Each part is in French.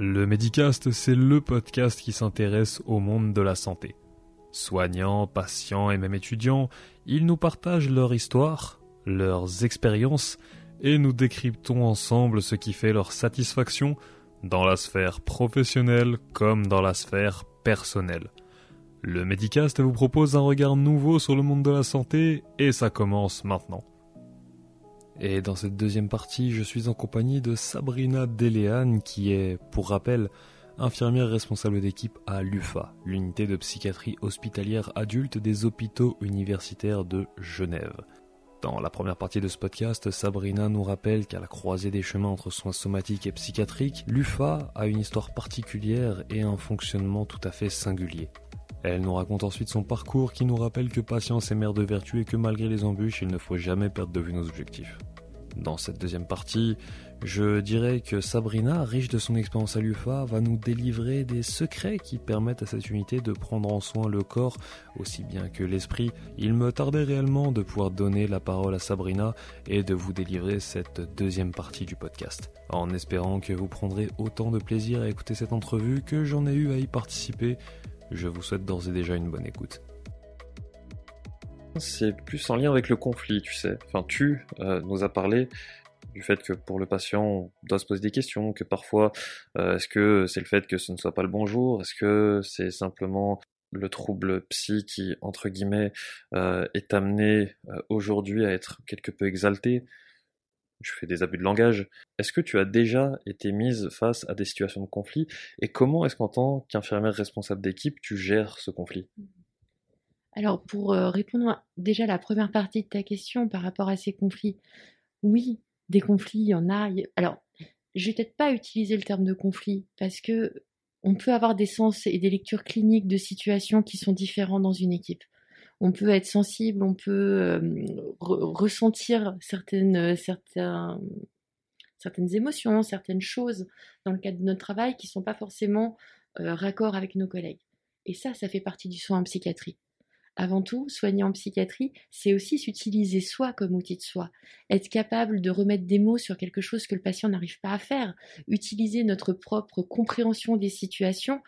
Le Medicast, c'est le podcast qui s'intéresse au monde de la santé. Soignants, patients et même étudiants, ils nous partagent leur histoire, leurs expériences, et nous décryptons ensemble ce qui fait leur satisfaction dans la sphère professionnelle comme dans la sphère personnelle. Le Medicast vous propose un regard nouveau sur le monde de la santé et ça commence maintenant. Et dans cette deuxième partie, je suis en compagnie de Sabrina Deléane qui est, pour rappel, infirmière responsable d'équipe à l'UFA, l'unité de psychiatrie hospitalière adulte des hôpitaux universitaires de Genève. Dans la première partie de ce podcast, Sabrina nous rappelle qu'à la croisée des chemins entre soins somatiques et psychiatriques, l'UFA a une histoire particulière et un fonctionnement tout à fait singulier. Elle nous raconte ensuite son parcours qui nous rappelle que patience est mère de vertu et que malgré les embûches, il ne faut jamais perdre de vue nos objectifs. Dans cette deuxième partie, je dirais que Sabrina, riche de son expérience à l'UFA, va nous délivrer des secrets qui permettent à cette unité de prendre en soin le corps aussi bien que l'esprit. Il me tardait réellement de pouvoir donner la parole à Sabrina et de vous délivrer cette deuxième partie du podcast. En espérant que vous prendrez autant de plaisir à écouter cette entrevue que j'en ai eu à y participer, je vous souhaite d'ores et déjà une bonne écoute c'est plus en lien avec le conflit, tu sais. Enfin, tu euh, nous as parlé du fait que pour le patient, on doit se poser des questions, que parfois, euh, est-ce que c'est le fait que ce ne soit pas le bon jour, est-ce que c'est simplement le trouble psy qui, entre guillemets, euh, est amené aujourd'hui à être quelque peu exalté? Je fais des abus de langage. Est-ce que tu as déjà été mise face à des situations de conflit? Et comment est-ce qu'en tant qu'infirmière responsable d'équipe, tu gères ce conflit? Alors, pour euh, répondre déjà à la première partie de ta question par rapport à ces conflits, oui, des conflits, il y en a. Alors, je vais peut-être pas utiliser le terme de conflit parce que on peut avoir des sens et des lectures cliniques de situations qui sont différentes dans une équipe. On peut être sensible, on peut euh, ressentir certaines, certaines émotions, certaines choses dans le cadre de notre travail qui ne sont pas forcément euh, raccord avec nos collègues. Et ça, ça fait partie du soin en psychiatrie avant tout, soigner en psychiatrie, c'est aussi s'utiliser soi comme outil de soi, être capable de remettre des mots sur quelque chose que le patient n'arrive pas à faire, utiliser notre propre compréhension des situations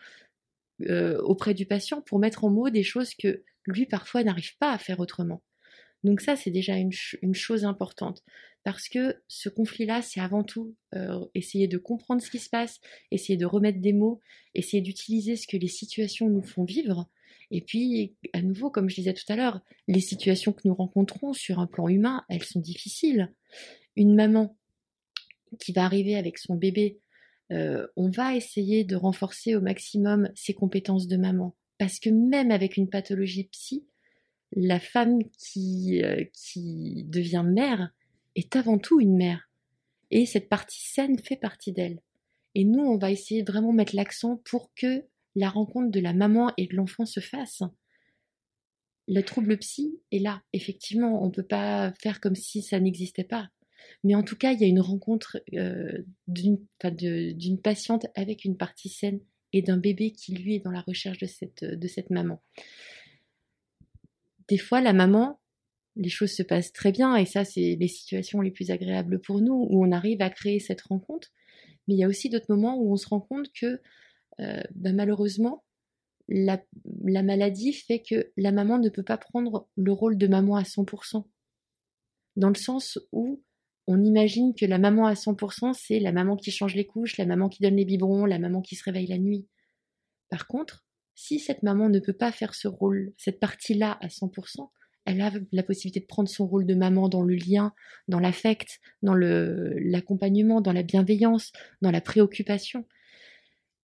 euh, auprès du patient pour mettre en mots des choses que lui parfois n'arrive pas à faire autrement. Donc ça, c'est déjà une, chose importante, parce que ce conflit-là, c'est avant tout euh, essayer de comprendre ce qui se passe, essayer de remettre des mots, essayer d'utiliser ce que les situations nous font vivre, et puis, à nouveau, comme je disais tout à l'heure, les situations que nous rencontrons sur un plan humain, elles sont difficiles. Une maman qui va arriver avec son bébé, euh, on va essayer de renforcer au maximum ses compétences de maman. Parce que même avec une pathologie psy, la femme qui, euh, qui devient mère est avant tout une mère. Et cette partie saine fait partie d'elle. Et nous, on va essayer de vraiment mettre l'accent pour que la rencontre de la maman et de l'enfant se fasse. Le trouble psy est là, effectivement, on ne peut pas faire comme si ça n'existait pas. Mais en tout cas, il y a une rencontre euh, d'une patiente avec une partie saine et d'un bébé qui, lui, est dans la recherche de cette, de cette maman. Des fois, la maman, les choses se passent très bien, et ça, c'est les situations les plus agréables pour nous, où on arrive à créer cette rencontre. Mais il y a aussi d'autres moments où on se rend compte que euh, bah, malheureusement, la, maladie fait que la maman ne peut pas prendre le rôle de maman à 100%. Dans le sens où on imagine que la maman à 100%, c'est la maman qui change les couches, la maman qui donne les biberons, la maman qui se réveille la nuit. Par contre, si cette maman ne peut pas faire ce rôle, cette partie-là à 100%, elle a la possibilité de prendre son rôle de maman dans le lien, dans l'affect, dans l'accompagnement, dans la bienveillance, dans la préoccupation.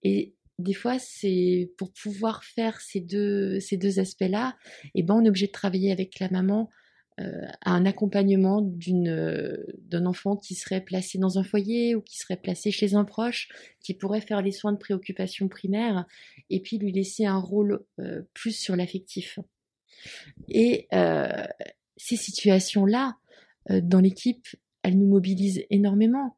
Et des fois, c'est pour pouvoir faire ces deux, ces deux aspects-là, et eh ben, on est obligé de travailler avec la maman euh, à un accompagnement d'une, d'un enfant qui serait placé dans un foyer ou qui serait placé chez un proche, qui pourrait faire les soins de préoccupation primaire, et puis lui laisser un rôle euh, plus sur l'affectif. Et euh, ces situations-là, dans l'équipe, elles nous mobilisent énormément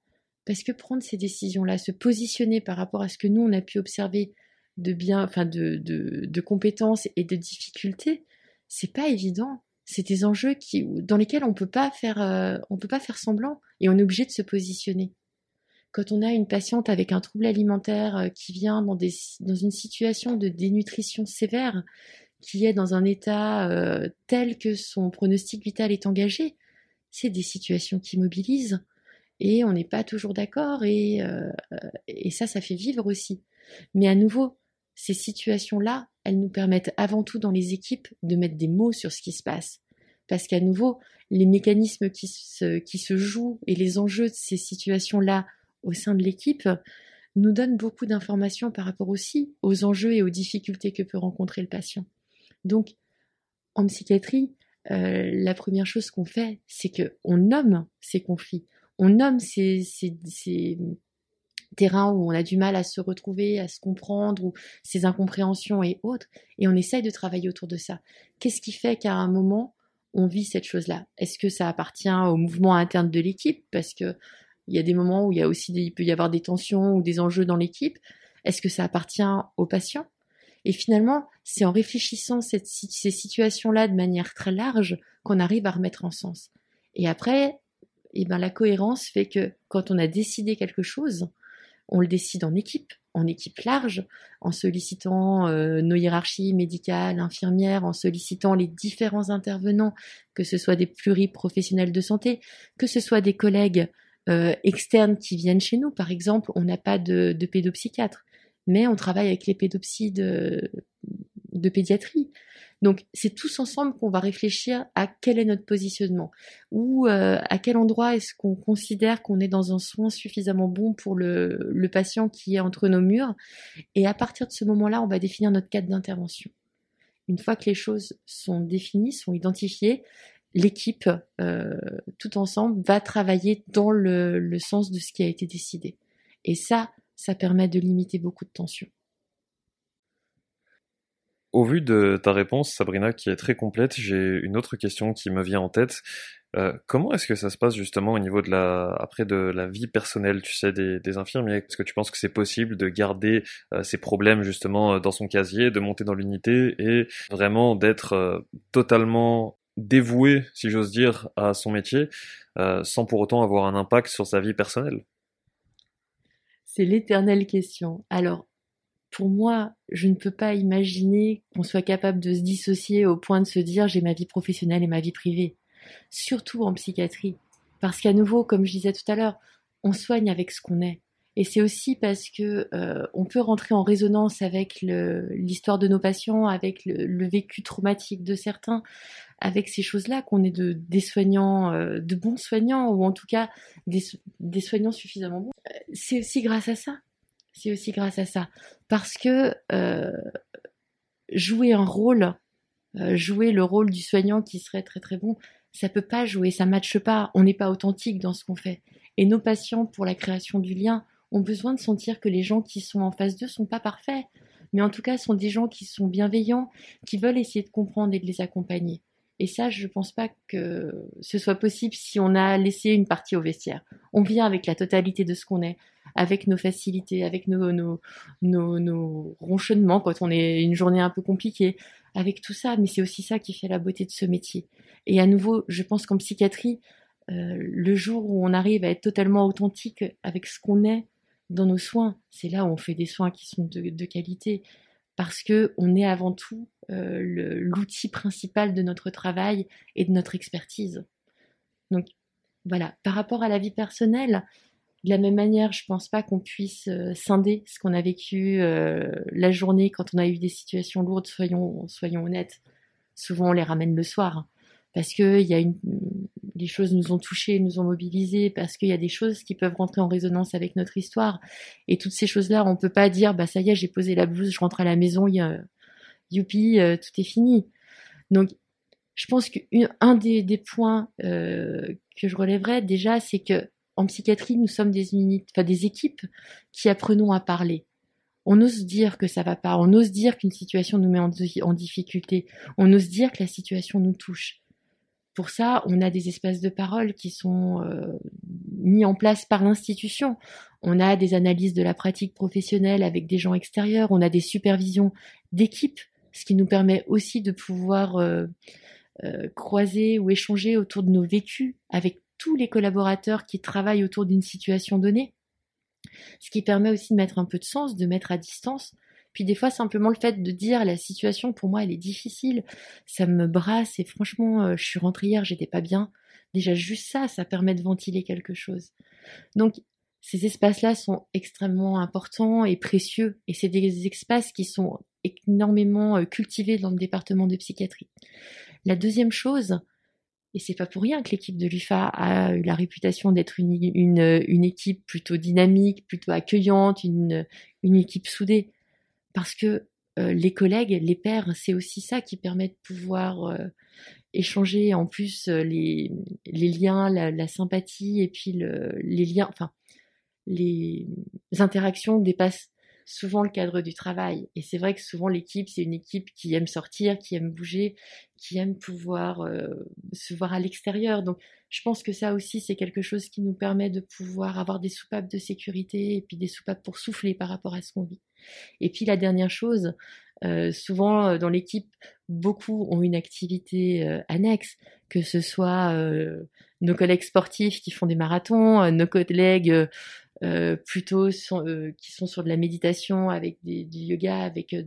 parce que prendre ces décisions-là, se positionner par rapport à ce que nous, on a pu observer de bien, enfin de, compétences et de difficultés, c'est pas évident. C'est des enjeux qui, dans lesquels on peut pas faire, euh, on peut pas faire semblant et on est obligé de se positionner. quand on a une patiente avec un trouble alimentaire euh, qui vient dans une situation de dénutrition sévère, qui est dans un état euh, tel que son pronostic vital est engagé, c'est des situations qui mobilisent et on n'est pas toujours d'accord et, euh, et ça, ça fait vivre aussi. Mais à nouveau, ces situations-là, elles nous permettent avant tout dans les équipes de mettre des mots sur ce qui se passe. Parce qu'à nouveau, les mécanismes qui se, qui se jouent et les enjeux de ces situations-là au sein de l'équipe nous donnent beaucoup d'informations par rapport aussi aux enjeux et aux difficultés que peut rencontrer le patient. Donc, en psychiatrie, euh, la première chose qu'on fait, c'est qu'on nomme ces conflits, on nomme ces, terrains où on a du mal à se retrouver, à se comprendre, ou ces incompréhensions et autres, et on essaye de travailler autour de ça. Qu'est-ce qui fait qu'à un moment, on vit cette chose-là? Est-ce que ça appartient au mouvement interne de l'équipe? Parce que il y a des moments où il y a aussi peut y avoir des tensions ou des enjeux dans l'équipe. Est-ce que ça appartient aux patients? Et finalement, c'est en réfléchissant ces situations-là de manière très large qu'on arrive à remettre en sens. Et après, eh ben, la cohérence fait que quand on a décidé quelque chose, on le décide en équipe, en équipe large, en sollicitant euh, nos hiérarchies médicales, infirmières, en sollicitant les différents intervenants, que ce soit des pluriprofessionnels de santé, que ce soit des collègues euh, externes qui viennent chez nous. Par exemple, on n'a pas de, de, pédopsychiatre, mais on travaille avec les pédopsies de, de pédiatrie. Donc c'est tous ensemble qu'on va réfléchir à quel est notre positionnement ou euh, à quel endroit est-ce qu'on considère qu'on est dans un soin suffisamment bon pour le, patient qui est entre nos murs. Et à partir de ce moment-là, on va définir notre cadre d'intervention. Une fois que les choses sont définies, sont identifiées, l'équipe, euh, tout ensemble, va travailler dans le sens de ce qui a été décidé. Et ça, ça permet de limiter beaucoup de tensions. Au vu de ta réponse, Sabrina, qui est très complète, j'ai une autre question qui me vient en tête. Euh, comment est-ce que ça se passe justement au niveau de la après de la vie personnelle, tu sais, des, des infirmiers? Est-ce que tu penses que c'est possible de garder euh, ces problèmes justement euh, dans son casier, de monter dans l'unité et vraiment d'être euh, totalement dévoué, si j'ose dire, à son métier, sans pour autant avoir un impact sur sa vie personnelle? C'est l'éternelle question. Alors, pour moi, je ne peux pas imaginer qu'on soit capable de se dissocier au point de se dire j'ai ma vie professionnelle et ma vie privée. Surtout en psychiatrie. Parce qu'à nouveau, comme je disais tout à l'heure, on soigne avec ce qu'on est. Et c'est aussi parce que euh, on peut rentrer en résonance avec l'histoire de nos patients, avec le, vécu traumatique de certains, avec ces choses-là, qu'on est de, des soignants, euh, de bons soignants, ou en tout cas des, des soignants suffisamment bons. Euh, c'est aussi grâce à ça c'est aussi grâce à ça. Parce que euh, jouer un rôle, euh, jouer le rôle du soignant qui serait très très bon, ça peut pas jouer, ça matche pas, on n'est pas authentique dans ce qu'on fait. Et nos patients, pour la création du lien, ont besoin de sentir que les gens qui sont en face d'eux sont pas parfaits, mais en tout cas sont des gens qui sont bienveillants, qui veulent essayer de comprendre et de les accompagner. Et ça, je ne pense pas que ce soit possible si on a laissé une partie au vestiaire. On vient avec la totalité de ce qu'on est, avec nos facilités, avec nos, nos, ronchonnements quand on est une journée un peu compliquée, avec tout ça. Mais c'est aussi ça qui fait la beauté de ce métier. Et à nouveau, je pense qu'en psychiatrie, euh, le jour où on arrive à être totalement authentique avec ce qu'on est dans nos soins, c'est là où on fait des soins qui sont de, de qualité parce que on est avant tout euh, l'outil principal de notre travail et de notre expertise. Donc voilà, par rapport à la vie personnelle, de la même manière, je pense pas qu'on puisse euh, scinder ce qu'on a vécu euh, la journée quand on a eu des situations lourdes, soyons, soyons honnêtes. Souvent, on les ramène le soir parce que y a une, les choses nous ont touchés, nous ont mobilisés, parce qu'il y a des choses qui peuvent rentrer en résonance avec notre histoire. Et toutes ces choses-là, on peut pas dire, bah ça y est, j'ai posé la blouse, je rentre à la maison, y a, youpi, euh, tout est fini. Donc, je pense qu'un des, points euh, que je relèverais déjà, c'est que en psychiatrie, nous sommes des unités, des équipes qui apprenons à parler. On ose dire que ça va pas, on ose dire qu'une situation nous met en, difficulté, on ose dire que la situation nous touche. Pour ça, on a des espaces de parole qui sont euh, mis en place par l'institution. On a des analyses de la pratique professionnelle avec des gens extérieurs. On a des supervisions d'équipe, ce qui nous permet aussi de pouvoir euh, euh, croiser ou échanger autour de nos vécus avec tous les collaborateurs qui travaillent autour d'une situation donnée. ce qui permet aussi de mettre un peu de sens, de mettre à distance. Puis des fois, simplement le fait de dire la situation, pour moi, elle est difficile, ça me brasse et franchement, euh, je suis rentrée hier, j'étais pas bien. Déjà, juste ça, ça permet de ventiler quelque chose. Donc, ces espaces-là sont extrêmement importants et précieux, et c'est des espaces qui sont énormément euh, cultivés dans le département de psychiatrie. La deuxième chose, et c'est pas pour rien que l'équipe de l'UFA a eu la réputation d'être une, une, équipe plutôt dynamique, plutôt accueillante, une, une équipe soudée. Parce que euh, les collègues, les pairs, c'est aussi ça qui permet de pouvoir euh, échanger en plus les, les liens, la, sympathie et puis le, les liens, enfin les interactions dépassent souvent le cadre du travail. Et c'est vrai que souvent l'équipe, c'est une équipe qui aime sortir, qui aime bouger, qui aime pouvoir euh, se voir à l'extérieur. Donc je pense que ça aussi, c'est quelque chose qui nous permet de pouvoir avoir des soupapes de sécurité et puis des soupapes pour souffler par rapport à ce qu'on vit. Et puis la dernière chose, euh, souvent euh, dans l'équipe, beaucoup ont une activité annexe, que ce soit nos collègues sportifs qui font des marathons, nos collègues euh, plutôt euh, qui sont sur de la méditation avec du yoga, avec euh,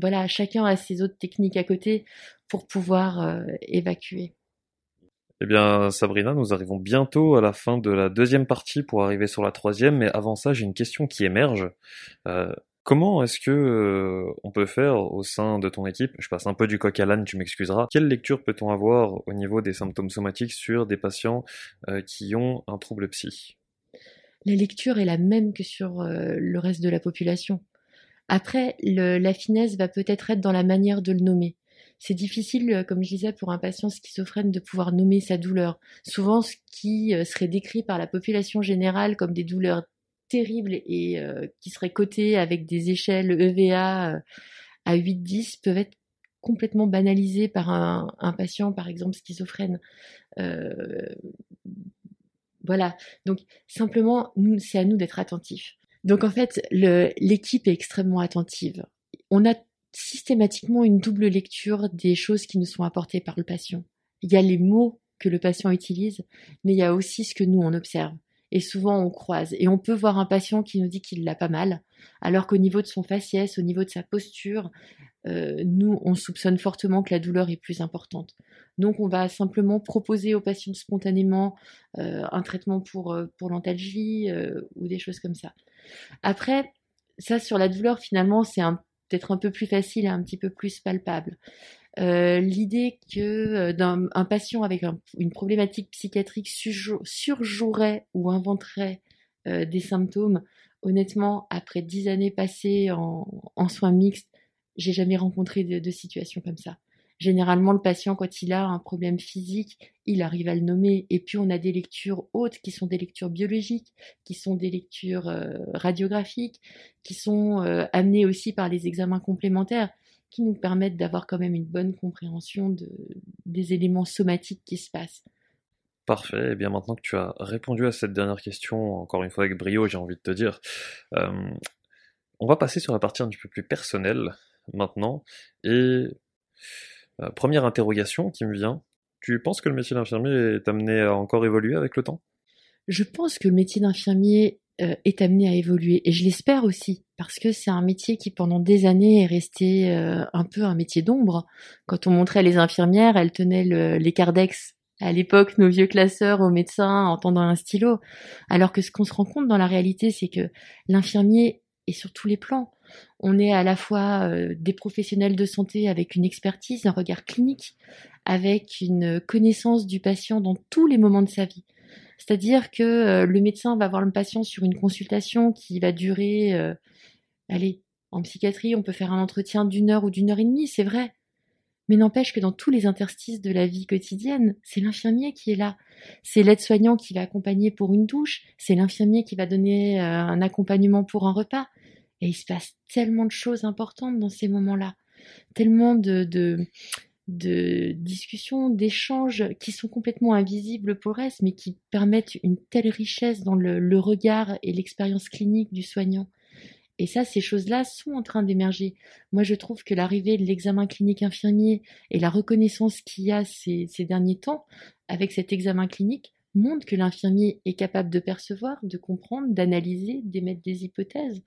voilà, chacun a ses autres techniques à côté pour pouvoir évacuer. Eh bien, Sabrina, nous arrivons bientôt à la fin de la deuxième partie pour arriver sur la troisième, mais avant ça, j'ai une question qui émerge. comment est-ce que on peut faire au sein de ton équipe? Je passe un peu du coq à l'âne, tu m'excuseras. Quelle lecture peut-on avoir au niveau des symptômes somatiques sur des patients qui ont un trouble psy? La lecture est la même que sur euh, le reste de la population. Après, la finesse va peut-être être dans la manière de le nommer. C'est difficile, euh, comme je disais, pour un patient schizophrène de pouvoir nommer sa douleur. Souvent, ce qui euh, serait décrit par la population générale comme des douleurs terribles et qui seraient cotées avec des échelles EVA à 8-10 peuvent être complètement banalisées par un, un patient, par exemple, schizophrène. Voilà. Donc simplement, c'est à nous d'être attentifs. Donc en fait, l'équipe est extrêmement attentive. On a systématiquement une double lecture des choses qui nous sont apportées par le patient. Il y a les mots que le patient utilise, mais il y a aussi ce que nous on observe. Et souvent on croise. Et on peut voir un patient qui nous dit qu'il l'a pas mal, alors qu'au niveau de son faciès, au niveau de sa posture, euh, nous, on soupçonne fortement que la douleur est plus importante. Donc, on va simplement proposer aux patients spontanément euh, un traitement pour, euh, pour l'antalgie ou des choses comme ça. Après, ça, sur la douleur, finalement, c'est peut-être un peu plus facile et un petit peu plus palpable. L'idée que d'un un patient avec une problématique psychiatrique surjouerait ou inventerait des symptômes, honnêtement, après dix années passées en, en soins mixtes, j'ai jamais rencontré de, situation comme ça. Généralement, le patient, quand il a un problème physique, il arrive à le nommer. Et puis, on a des lectures hautes qui sont des lectures biologiques, qui sont des lectures euh, radiographiques, qui sont euh, amenées aussi par les examens complémentaires, qui nous permettent d'avoir quand même une bonne compréhension de, des éléments somatiques qui se passent. Parfait. Et eh bien maintenant que tu as répondu à cette dernière question, encore une fois avec brio, j'ai envie de te dire, euh, on va passer sur la partie un petit peu plus personnelle maintenant. Et euh, première interrogation qui me vient, tu penses que le métier d'infirmier est amené à encore évoluer avec le temps? Je pense que le métier d'infirmier euh, est amené à évoluer et je l'espère aussi parce que c'est un métier qui pendant des années est resté euh, un peu un métier d'ombre. Quand on montrait les infirmières, elles tenaient les cardex à l'époque nos vieux classeurs aux médecins en tendant un stylo, alors que ce qu'on se rend compte dans la réalité, c'est que l'infirmier est sur tous les plans. On est à la fois euh, des professionnels de santé avec une expertise, un regard clinique, avec une connaissance du patient dans tous les moments de sa vie. C'est-à-dire que euh, le médecin va voir le patient sur une consultation qui va durer, euh, allez, en psychiatrie, on peut faire un entretien d'une heure ou d'une heure et demie, c'est vrai. Mais n'empêche que dans tous les interstices de la vie quotidienne, c'est l'infirmier qui est là. C'est l'aide-soignant qui va accompagner pour une douche, c'est l'infirmier qui va donner un accompagnement pour un repas. Et il se passe tellement de choses importantes dans ces moments-là, tellement de, discussions, d'échanges qui sont complètement invisibles pour le reste, mais qui permettent une telle richesse dans le, le regard et l'expérience clinique du soignant. Et ça, ces choses-là sont en train d'émerger. Moi, je trouve que l'arrivée de l'examen clinique infirmier et la reconnaissance qu'il y a ces, ces derniers temps avec cet examen clinique montre que l'infirmier est capable de percevoir, de comprendre, d'analyser, d'émettre des hypothèses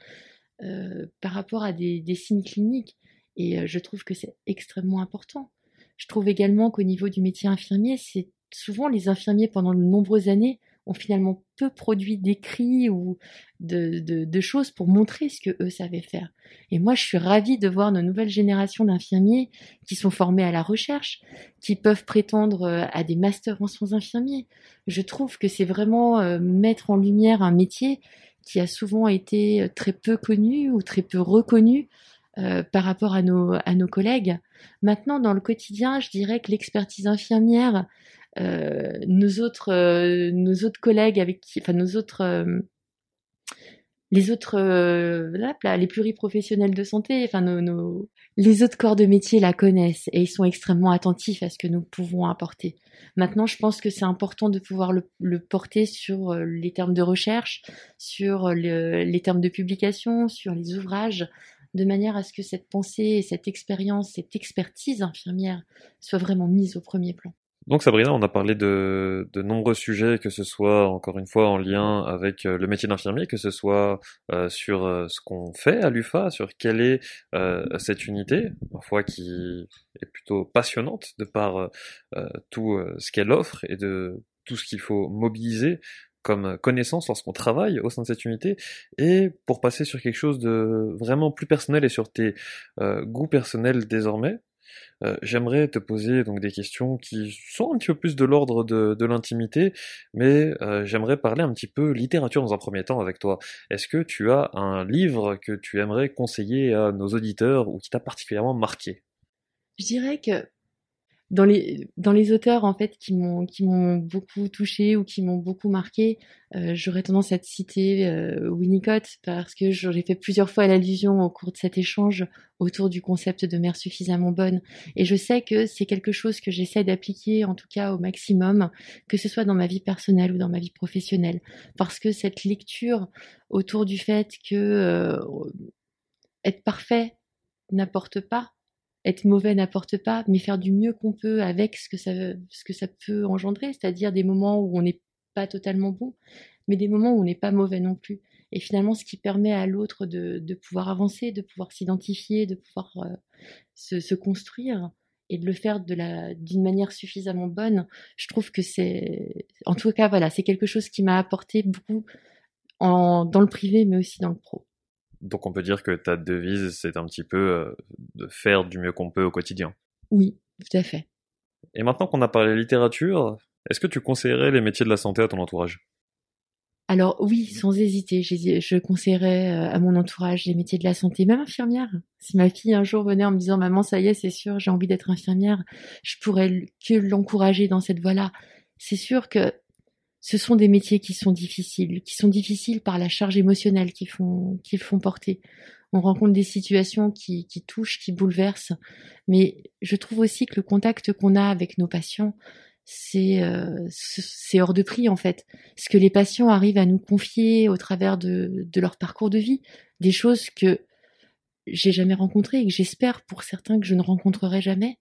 euh, par rapport à des, signes cliniques. Et euh, je trouve que c'est extrêmement important. Je trouve également qu'au niveau du métier infirmier, c'est souvent les infirmiers pendant de nombreuses années ont finalement peu produit d'écrits ou de, choses pour montrer ce que eux savaient faire. Et moi, je suis ravie de voir nos nouvelles générations d'infirmiers qui sont formés à la recherche, qui peuvent prétendre euh, à des masters en soins infirmiers. Je trouve que c'est vraiment mettre en lumière un métier qui a souvent été euh, très peu connu ou très peu reconnu par rapport à nos, à nos collègues. Maintenant, dans le quotidien, je dirais que l'expertise infirmière, euh, nos autres euh, nos autres collègues avec qui, enfin nos autres euh, les autres là, les pluriprofessionnels de santé, enfin nos, les autres corps de métier la connaissent et ils sont extrêmement attentifs à ce que nous pouvons apporter. Maintenant, je pense que c'est important de pouvoir le, porter sur les termes de recherche, sur les termes de publication, sur les ouvrages, de manière à ce que cette pensée, cette expérience, cette expertise infirmière soit vraiment mise au premier plan. Donc Sabrina, on a parlé de, de, nombreux sujets, que ce soit encore une fois en lien avec euh, le métier d'infirmier, que ce soit euh, sur euh, ce qu'on fait à l'UFA, sur quelle est cette unité, parfois qui est plutôt passionnante de par tout ce qu'elle offre et de tout ce qu'il faut mobiliser comme connaissance lorsqu'on travaille au sein de cette unité, et pour passer sur quelque chose de vraiment plus personnel et sur tes goûts personnels désormais, euh, j'aimerais te poser donc des questions qui sont un petit peu plus de l'ordre de, l'intimité, mais euh, j'aimerais parler un petit peu littérature dans un premier temps avec toi. Est-ce que tu as un livre que tu aimerais conseiller à nos auditeurs ou qui t'a particulièrement marqué? Je dirais que dans les dans les auteurs en fait qui m'ont qui m'ont beaucoup touché ou qui m'ont beaucoup marqué, euh, j'aurais tendance à te citer euh, Winnicott parce que j'ai fait plusieurs fois l'allusion au cours de cet échange autour du concept de mère suffisamment bonne. Et je sais que c'est quelque chose que j'essaie d'appliquer en tout cas au maximum que ce soit dans ma vie personnelle ou dans ma vie professionnelle. Parce que cette lecture autour du fait que euh, être parfait n'apporte pas être mauvais n'apporte pas, mais faire du mieux qu'on peut avec ce que ça, ce que ça peut engendrer, c'est-à-dire des moments où on n'est pas totalement bon, mais des moments où on n'est pas mauvais non plus. Et finalement, ce qui permet à l'autre de, de, pouvoir avancer, de pouvoir s'identifier, de pouvoir euh, se, se, construire et de le faire de la d'une manière suffisamment bonne, je trouve que c'est, en tout cas, voilà, c'est quelque chose qui m'a apporté beaucoup en, dans le privé, mais aussi dans le pro. Donc on peut dire que ta devise, c'est un petit peu euh, de faire du mieux qu'on peut au quotidien. Oui, tout à fait. Et maintenant qu'on a parlé littérature, est-ce que tu conseillerais les métiers de la santé à ton entourage? Alors oui, sans hésiter, je conseillerais euh, à mon entourage les métiers de la santé, même infirmière. Si ma fille un jour venait en me disant maman ça y est c'est sûr j'ai envie d'être infirmière, je pourrais que l'encourager dans cette voie-là. C'est sûr que ce sont des métiers qui sont difficiles, qui sont difficiles par la charge émotionnelle qu'ils font, qu'ils font porter. On rencontre des situations qui, touchent, qui bouleversent, mais je trouve aussi que le contact qu'on a avec nos patients, c'est euh, hors de prix en fait. Ce que les patients arrivent à nous confier au travers de, de leur parcours de vie, des choses que j'ai jamais rencontrées et que j'espère pour certains que je ne rencontrerai jamais.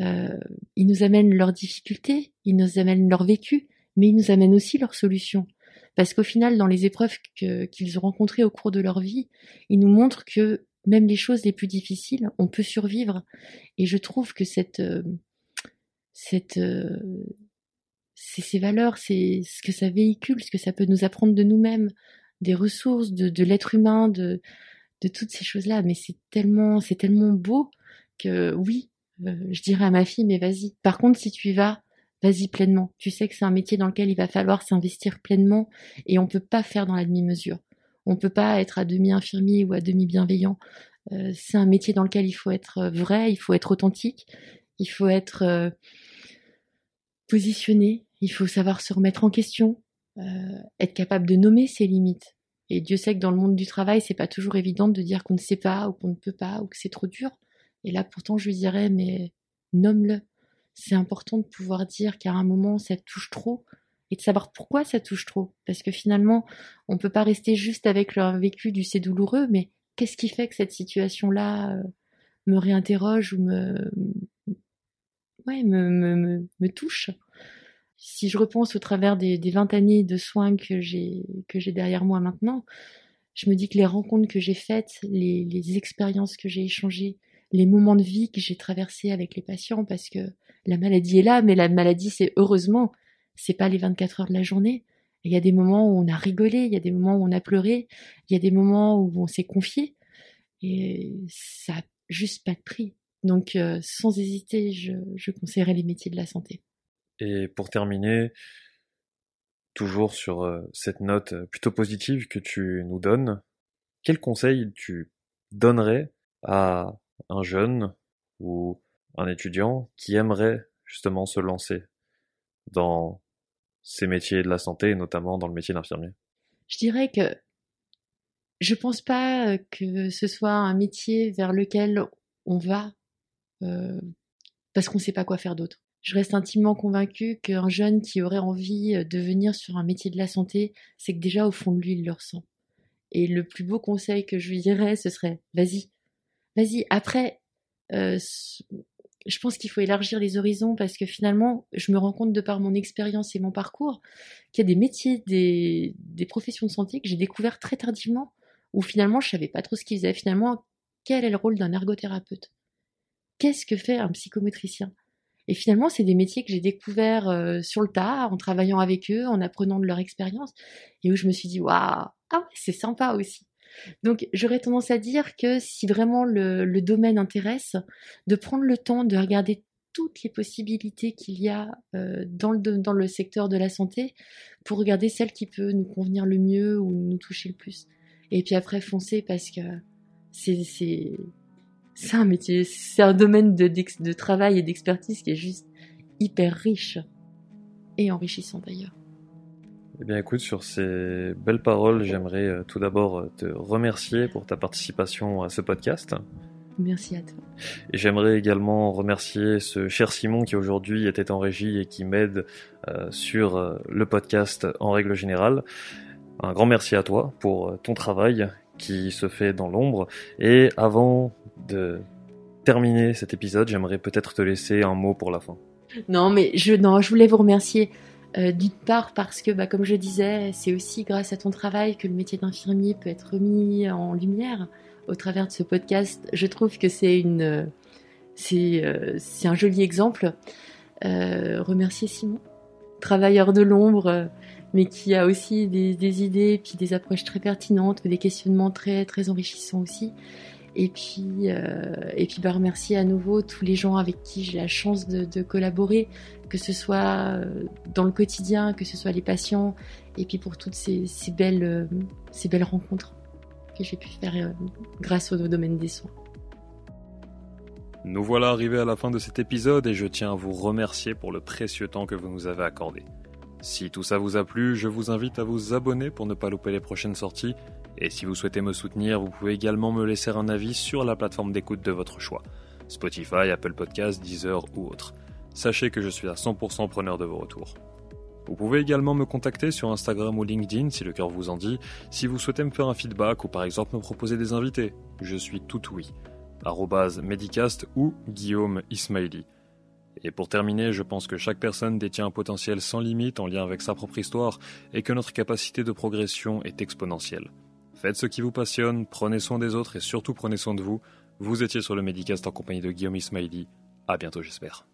Euh, ils nous amènent leurs difficultés, ils nous amènent leur vécu, mais ils nous amènent aussi leurs solutions. Parce qu'au final, dans les épreuves qu'ils ont rencontrées au cours de leur vie, ils nous montrent que même les choses les plus difficiles, on peut survivre. Et je trouve que cette, euh, cette, euh, ces valeurs, c'est ce que ça véhicule, ce que ça peut nous apprendre de nous-mêmes, des ressources, de, de l'être humain, de, de toutes ces choses-là. Mais c'est tellement, c'est tellement beau que oui, euh, je dirais à ma fille, mais vas-y. Par contre, si tu y vas vas-y pleinement. Tu sais que c'est un métier dans lequel il va falloir s'investir pleinement et on peut pas faire dans la demi-mesure. On peut pas être à demi infirmier ou à demi bienveillant. Euh, c'est un métier dans lequel il faut être vrai, il faut être authentique, il faut être euh, positionné, il faut savoir se remettre en question, euh, être capable de nommer ses limites. Et Dieu sait que dans le monde du travail, c'est pas toujours évident de dire qu'on ne sait pas ou qu'on ne peut pas ou que c'est trop dur. Et là, pourtant, je lui dirais, mais nomme-le c'est important de pouvoir dire qu'à un moment ça touche trop et de savoir pourquoi ça touche trop. Parce que finalement, on peut pas rester juste avec leur vécu du c'est douloureux, mais qu'est-ce qui fait que cette situation-là euh, me réinterroge ou me, ouais, me, me, me, touche? Si je repense au travers des, des 20 années de soins que j'ai que j'ai derrière moi maintenant, je me dis que les rencontres que j'ai faites, les, les expériences que j'ai échangées, les moments de vie que j'ai traversés avec les patients, parce que la maladie est là, mais la maladie, c'est heureusement, c'est pas les 24 heures de la journée. Il y a des moments où on a rigolé, il y a des moments où on a pleuré, il y a des moments où on s'est confié, et ça a juste pas de prix. Donc, euh, sans hésiter, je, je conseillerais les métiers de la santé. Et pour terminer, toujours sur euh, cette note euh, plutôt positive que tu nous donnes, quel conseil tu donnerais à un jeune ou un étudiant qui aimerait justement se lancer dans ces métiers de la santé, notamment dans le métier d'infirmier Je dirais que je pense pas que ce soit un métier vers lequel on va euh, parce qu'on ne sait pas quoi faire d'autre. Je reste intimement convaincue qu'un jeune qui aurait envie de venir sur un métier de la santé, c'est que déjà au fond de lui, il le ressent. Et le plus beau conseil que je lui dirais, ce serait vas-y, vas-y. Après, euh, je pense qu'il faut élargir les horizons parce que finalement, je me rends compte de par mon expérience et mon parcours qu'il y a des métiers, des, professions de santé que j'ai découvert très tardivement, où finalement je savais pas trop ce qu'ils faisaient. Finalement, quel est le rôle d'un ergothérapeute? Qu'est-ce que fait un psychomotricien? Et finalement, c'est des métiers que j'ai découverts euh, sur le tas, en travaillant avec eux, en apprenant de leur expérience, et où je me suis dit, waouh, ah ouais, c'est sympa aussi. Donc j'aurais tendance à dire que si vraiment le, domaine intéresse, de prendre le temps de regarder toutes les possibilités qu'il y a euh, dans, le, secteur de la santé pour regarder celle qui peut nous convenir le mieux ou nous toucher le plus. Et puis après foncer parce que c'est un métier, c'est un domaine de travail et d'expertise qui est juste hyper riche et enrichissant d'ailleurs. Eh bien écoute, sur ces belles paroles, j'aimerais euh, tout d'abord euh, te remercier pour ta participation à ce podcast. Merci à toi. Et j'aimerais également remercier ce cher Simon qui aujourd'hui était en régie et qui m'aide euh, sur le podcast en règle générale. Un grand merci à toi pour ton travail qui se fait dans l'ombre. Et avant de terminer cet épisode, j'aimerais peut-être te laisser un mot pour la fin. Non, mais je, non, je voulais vous remercier euh, D'une part parce que, bah, comme je disais, c'est aussi grâce à ton travail que le métier d'infirmier peut être mis en lumière au travers de ce podcast. Je trouve que c'est euh, c'est un joli exemple. Euh, remercier Simon, travailleur de l'ombre, mais qui a aussi des, idées, puis des approches très pertinentes, des questionnements très enrichissants aussi. Et puis, euh, et puis bah, remercier à nouveau tous les gens avec qui j'ai la chance de, collaborer, que ce soit euh, dans le quotidien, que ce soit les patients, et puis pour toutes ces, belles, euh, ces belles rencontres que j'ai pu faire grâce au domaine des soins. Nous voilà arrivés à la fin de cet épisode et je tiens à vous remercier pour le précieux temps que vous nous avez accordé. Si tout ça vous a plu, je vous invite à vous abonner pour ne pas louper les prochaines sorties et si vous souhaitez me soutenir, vous pouvez également me laisser un avis sur la plateforme d'écoute de votre choix. Spotify, Apple Podcasts, Deezer ou autre. Sachez que je suis à 100% preneur de vos retours. Vous pouvez également me contacter sur Instagram ou LinkedIn si le cœur vous en dit, si vous souhaitez me faire un feedback ou par exemple me proposer des invités. Je suis tout oui. Medicast ou Guillaume Ismaili. Et pour terminer, je pense que chaque personne détient un potentiel sans limite en lien avec sa propre histoire et que notre capacité de progression est exponentielle. Faites ce qui vous passionne, prenez soin des autres et surtout prenez soin de vous. Vous étiez sur le Medicast en compagnie de Guillaume Ismaili. À bientôt, j'espère.